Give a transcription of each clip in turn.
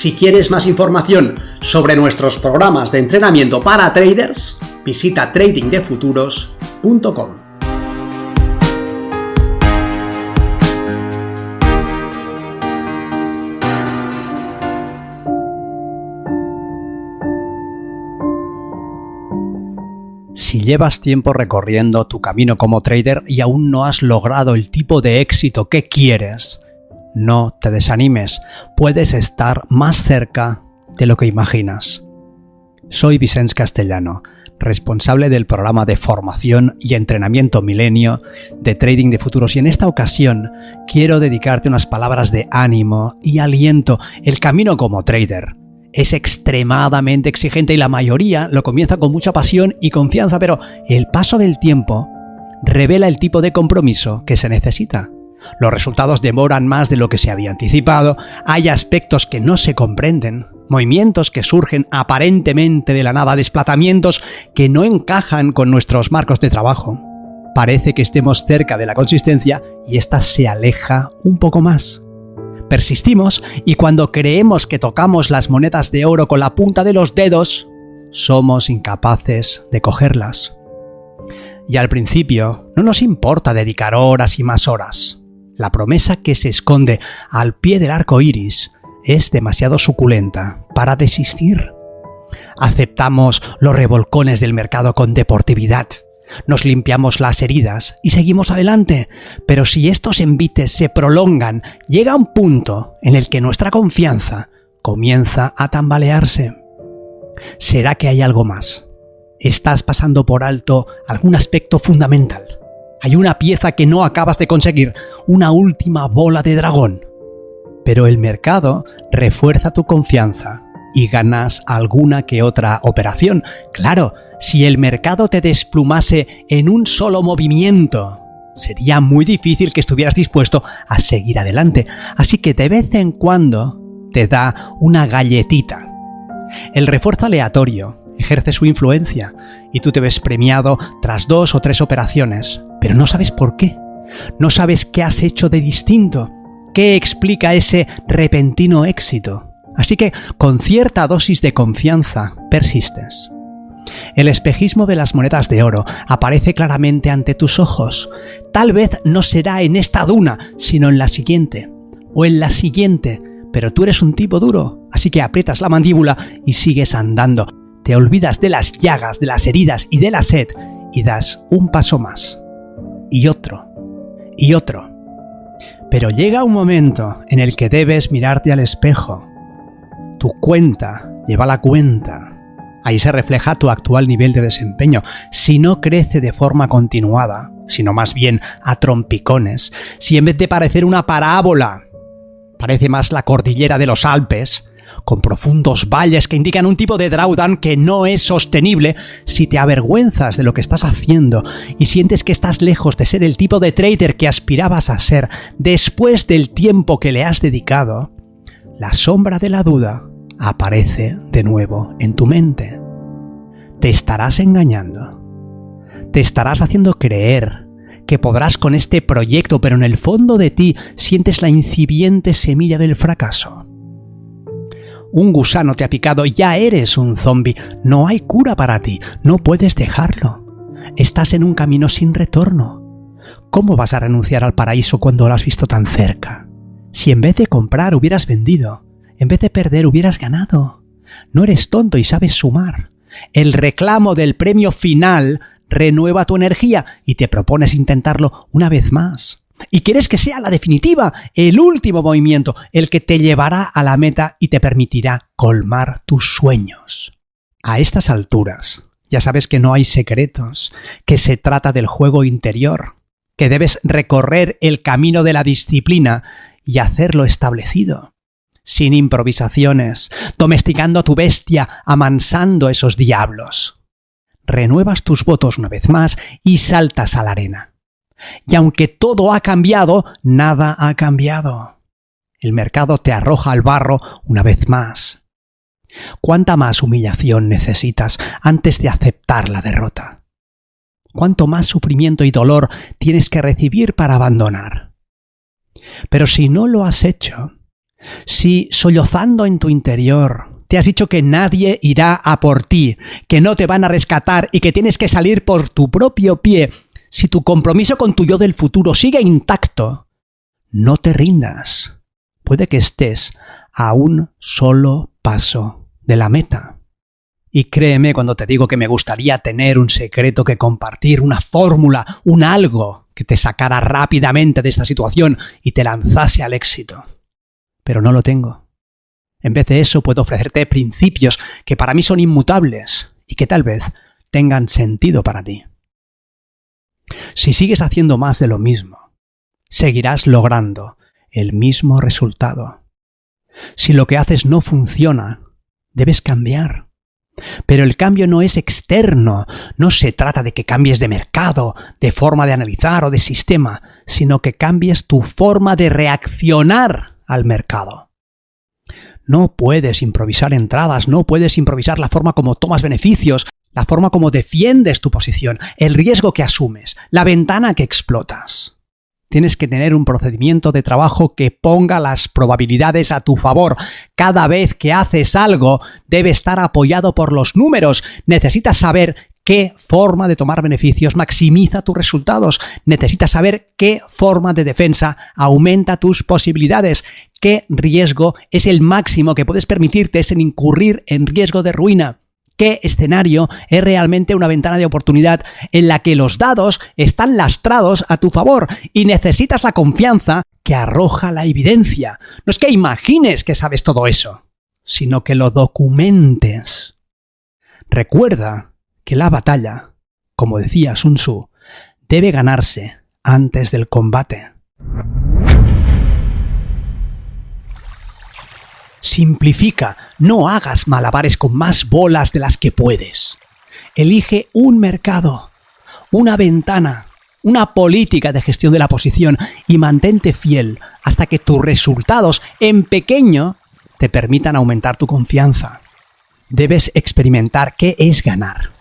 Si quieres más información sobre nuestros programas de entrenamiento para traders, visita tradingdefuturos.com. Si llevas tiempo recorriendo tu camino como trader y aún no has logrado el tipo de éxito que quieres, no te desanimes, puedes estar más cerca de lo que imaginas. Soy Vicens Castellano, responsable del programa de formación y entrenamiento milenio de trading de futuros y en esta ocasión quiero dedicarte unas palabras de ánimo y aliento. El camino como trader es extremadamente exigente y la mayoría lo comienza con mucha pasión y confianza, pero el paso del tiempo revela el tipo de compromiso que se necesita. Los resultados demoran más de lo que se había anticipado, hay aspectos que no se comprenden, movimientos que surgen aparentemente de la nada, desplazamientos que no encajan con nuestros marcos de trabajo. Parece que estemos cerca de la consistencia y ésta se aleja un poco más. Persistimos y cuando creemos que tocamos las monedas de oro con la punta de los dedos, somos incapaces de cogerlas. Y al principio no nos importa dedicar horas y más horas la promesa que se esconde al pie del arco iris es demasiado suculenta para desistir. Aceptamos los revolcones del mercado con deportividad. Nos limpiamos las heridas y seguimos adelante. Pero si estos envites se prolongan, llega un punto en el que nuestra confianza comienza a tambalearse. ¿Será que hay algo más? ¿Estás pasando por alto algún aspecto fundamental? Hay una pieza que no acabas de conseguir, una última bola de dragón. Pero el mercado refuerza tu confianza y ganas alguna que otra operación. Claro, si el mercado te desplumase en un solo movimiento, sería muy difícil que estuvieras dispuesto a seguir adelante. Así que de vez en cuando te da una galletita. El refuerzo aleatorio ejerce su influencia y tú te ves premiado tras dos o tres operaciones, pero no sabes por qué. No sabes qué has hecho de distinto, qué explica ese repentino éxito. Así que con cierta dosis de confianza persistes. El espejismo de las monedas de oro aparece claramente ante tus ojos. Tal vez no será en esta duna, sino en la siguiente, o en la siguiente, pero tú eres un tipo duro, así que aprietas la mandíbula y sigues andando. Te olvidas de las llagas, de las heridas y de la sed y das un paso más y otro, y otro. Pero llega un momento en el que debes mirarte al espejo. Tu cuenta lleva la cuenta. Ahí se refleja tu actual nivel de desempeño. Si no crece de forma continuada, sino más bien a trompicones, si en vez de parecer una parábola, parece más la cordillera de los Alpes, con profundos valles que indican un tipo de drawdown que no es sostenible, si te avergüenzas de lo que estás haciendo y sientes que estás lejos de ser el tipo de trader que aspirabas a ser después del tiempo que le has dedicado, la sombra de la duda aparece de nuevo en tu mente. Te estarás engañando. Te estarás haciendo creer que podrás con este proyecto, pero en el fondo de ti sientes la incipiente semilla del fracaso un gusano te ha picado, ya eres un zombie, no hay cura para ti, no puedes dejarlo. Estás en un camino sin retorno. ¿Cómo vas a renunciar al paraíso cuando lo has visto tan cerca? Si en vez de comprar hubieras vendido, en vez de perder hubieras ganado. No eres tonto y sabes sumar. El reclamo del premio final renueva tu energía y te propones intentarlo una vez más. Y quieres que sea la definitiva, el último movimiento, el que te llevará a la meta y te permitirá colmar tus sueños. A estas alturas, ya sabes que no hay secretos, que se trata del juego interior, que debes recorrer el camino de la disciplina y hacerlo establecido. sin improvisaciones, domesticando a tu bestia, amansando esos diablos. Renuevas tus votos una vez más y saltas a la arena. Y aunque todo ha cambiado, nada ha cambiado. El mercado te arroja al barro una vez más. ¿Cuánta más humillación necesitas antes de aceptar la derrota? ¿Cuánto más sufrimiento y dolor tienes que recibir para abandonar? Pero si no lo has hecho, si sollozando en tu interior te has dicho que nadie irá a por ti, que no te van a rescatar y que tienes que salir por tu propio pie, si tu compromiso con tu yo del futuro sigue intacto, no te rindas. Puede que estés a un solo paso de la meta. Y créeme cuando te digo que me gustaría tener un secreto que compartir, una fórmula, un algo que te sacara rápidamente de esta situación y te lanzase al éxito. Pero no lo tengo. En vez de eso puedo ofrecerte principios que para mí son inmutables y que tal vez tengan sentido para ti. Si sigues haciendo más de lo mismo, seguirás logrando el mismo resultado. Si lo que haces no funciona, debes cambiar. Pero el cambio no es externo, no se trata de que cambies de mercado, de forma de analizar o de sistema, sino que cambies tu forma de reaccionar al mercado. No puedes improvisar entradas, no puedes improvisar la forma como tomas beneficios, la forma como defiendes tu posición, el riesgo que asumes, la ventana que explotas. Tienes que tener un procedimiento de trabajo que ponga las probabilidades a tu favor. Cada vez que haces algo debe estar apoyado por los números. Necesitas saber qué forma de tomar beneficios maximiza tus resultados. Necesitas saber qué forma de defensa aumenta tus posibilidades. Qué riesgo es el máximo que puedes permitirte sin incurrir en riesgo de ruina qué escenario es realmente una ventana de oportunidad en la que los dados están lastrados a tu favor y necesitas la confianza que arroja la evidencia. No es que imagines que sabes todo eso, sino que lo documentes. Recuerda que la batalla, como decía Sun Tzu, debe ganarse antes del combate. Simplifica, no hagas malabares con más bolas de las que puedes. Elige un mercado, una ventana, una política de gestión de la posición y mantente fiel hasta que tus resultados en pequeño te permitan aumentar tu confianza. Debes experimentar qué es ganar,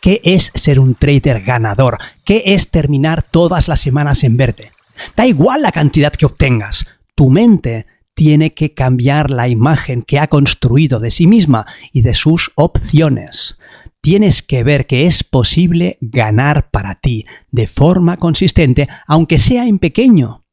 qué es ser un trader ganador, qué es terminar todas las semanas en verde. Da igual la cantidad que obtengas, tu mente tiene que cambiar la imagen que ha construido de sí misma y de sus opciones. Tienes que ver que es posible ganar para ti de forma consistente, aunque sea en pequeño.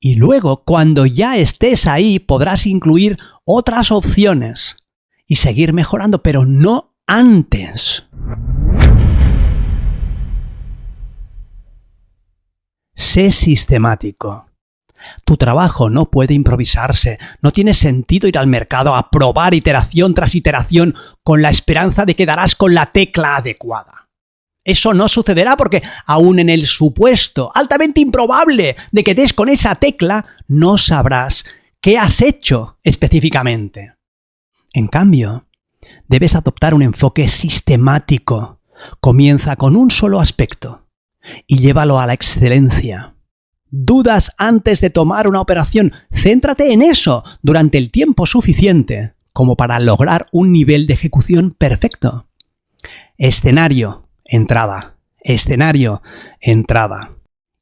Y luego, cuando ya estés ahí, podrás incluir otras opciones y seguir mejorando, pero no antes. Sé sistemático. Tu trabajo no puede improvisarse, no tiene sentido ir al mercado a probar iteración tras iteración con la esperanza de que darás con la tecla adecuada. Eso no sucederá porque, aun en el supuesto altamente improbable de que des con esa tecla, no sabrás qué has hecho específicamente. En cambio, debes adoptar un enfoque sistemático. Comienza con un solo aspecto y llévalo a la excelencia dudas antes de tomar una operación. Céntrate en eso durante el tiempo suficiente como para lograr un nivel de ejecución perfecto. Escenario, entrada. Escenario, entrada.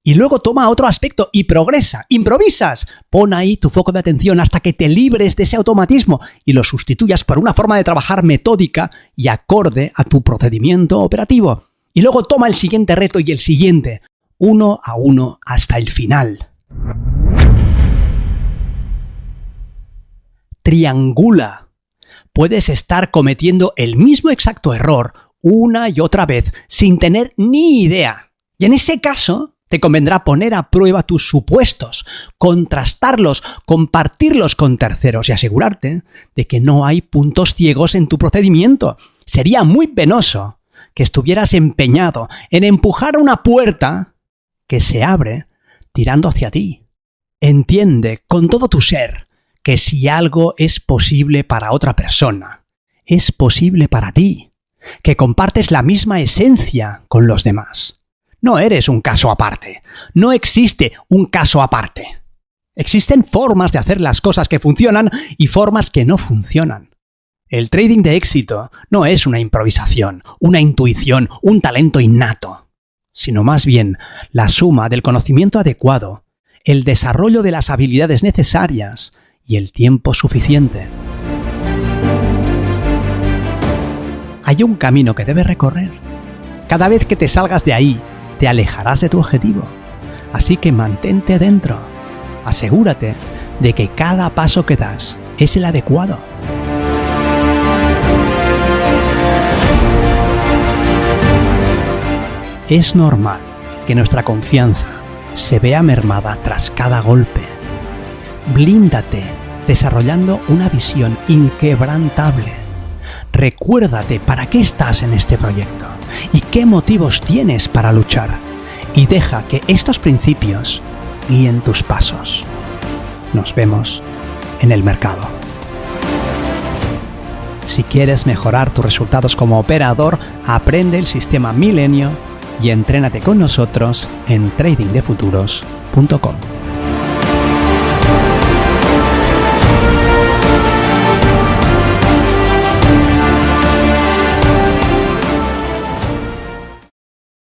Y luego toma otro aspecto y progresa, improvisas. Pon ahí tu foco de atención hasta que te libres de ese automatismo y lo sustituyas por una forma de trabajar metódica y acorde a tu procedimiento operativo. Y luego toma el siguiente reto y el siguiente, uno a uno hasta el final. Triangula. Puedes estar cometiendo el mismo exacto error una y otra vez sin tener ni idea. Y en ese caso, te convendrá poner a prueba tus supuestos, contrastarlos, compartirlos con terceros y asegurarte de que no hay puntos ciegos en tu procedimiento. Sería muy penoso que estuvieras empeñado en empujar una puerta que se abre tirando hacia ti. Entiende con todo tu ser que si algo es posible para otra persona, es posible para ti, que compartes la misma esencia con los demás. No eres un caso aparte, no existe un caso aparte. Existen formas de hacer las cosas que funcionan y formas que no funcionan. El trading de éxito no es una improvisación, una intuición, un talento innato, sino más bien la suma del conocimiento adecuado, el desarrollo de las habilidades necesarias y el tiempo suficiente. Hay un camino que debes recorrer. Cada vez que te salgas de ahí, te alejarás de tu objetivo. Así que mantente dentro. Asegúrate de que cada paso que das es el adecuado. Es normal que nuestra confianza se vea mermada tras cada golpe. Blíndate desarrollando una visión inquebrantable. Recuérdate para qué estás en este proyecto y qué motivos tienes para luchar. Y deja que estos principios guíen tus pasos. Nos vemos en el mercado. Si quieres mejorar tus resultados como operador, aprende el sistema Milenio y entrénate con nosotros en tradingdefuturos.com.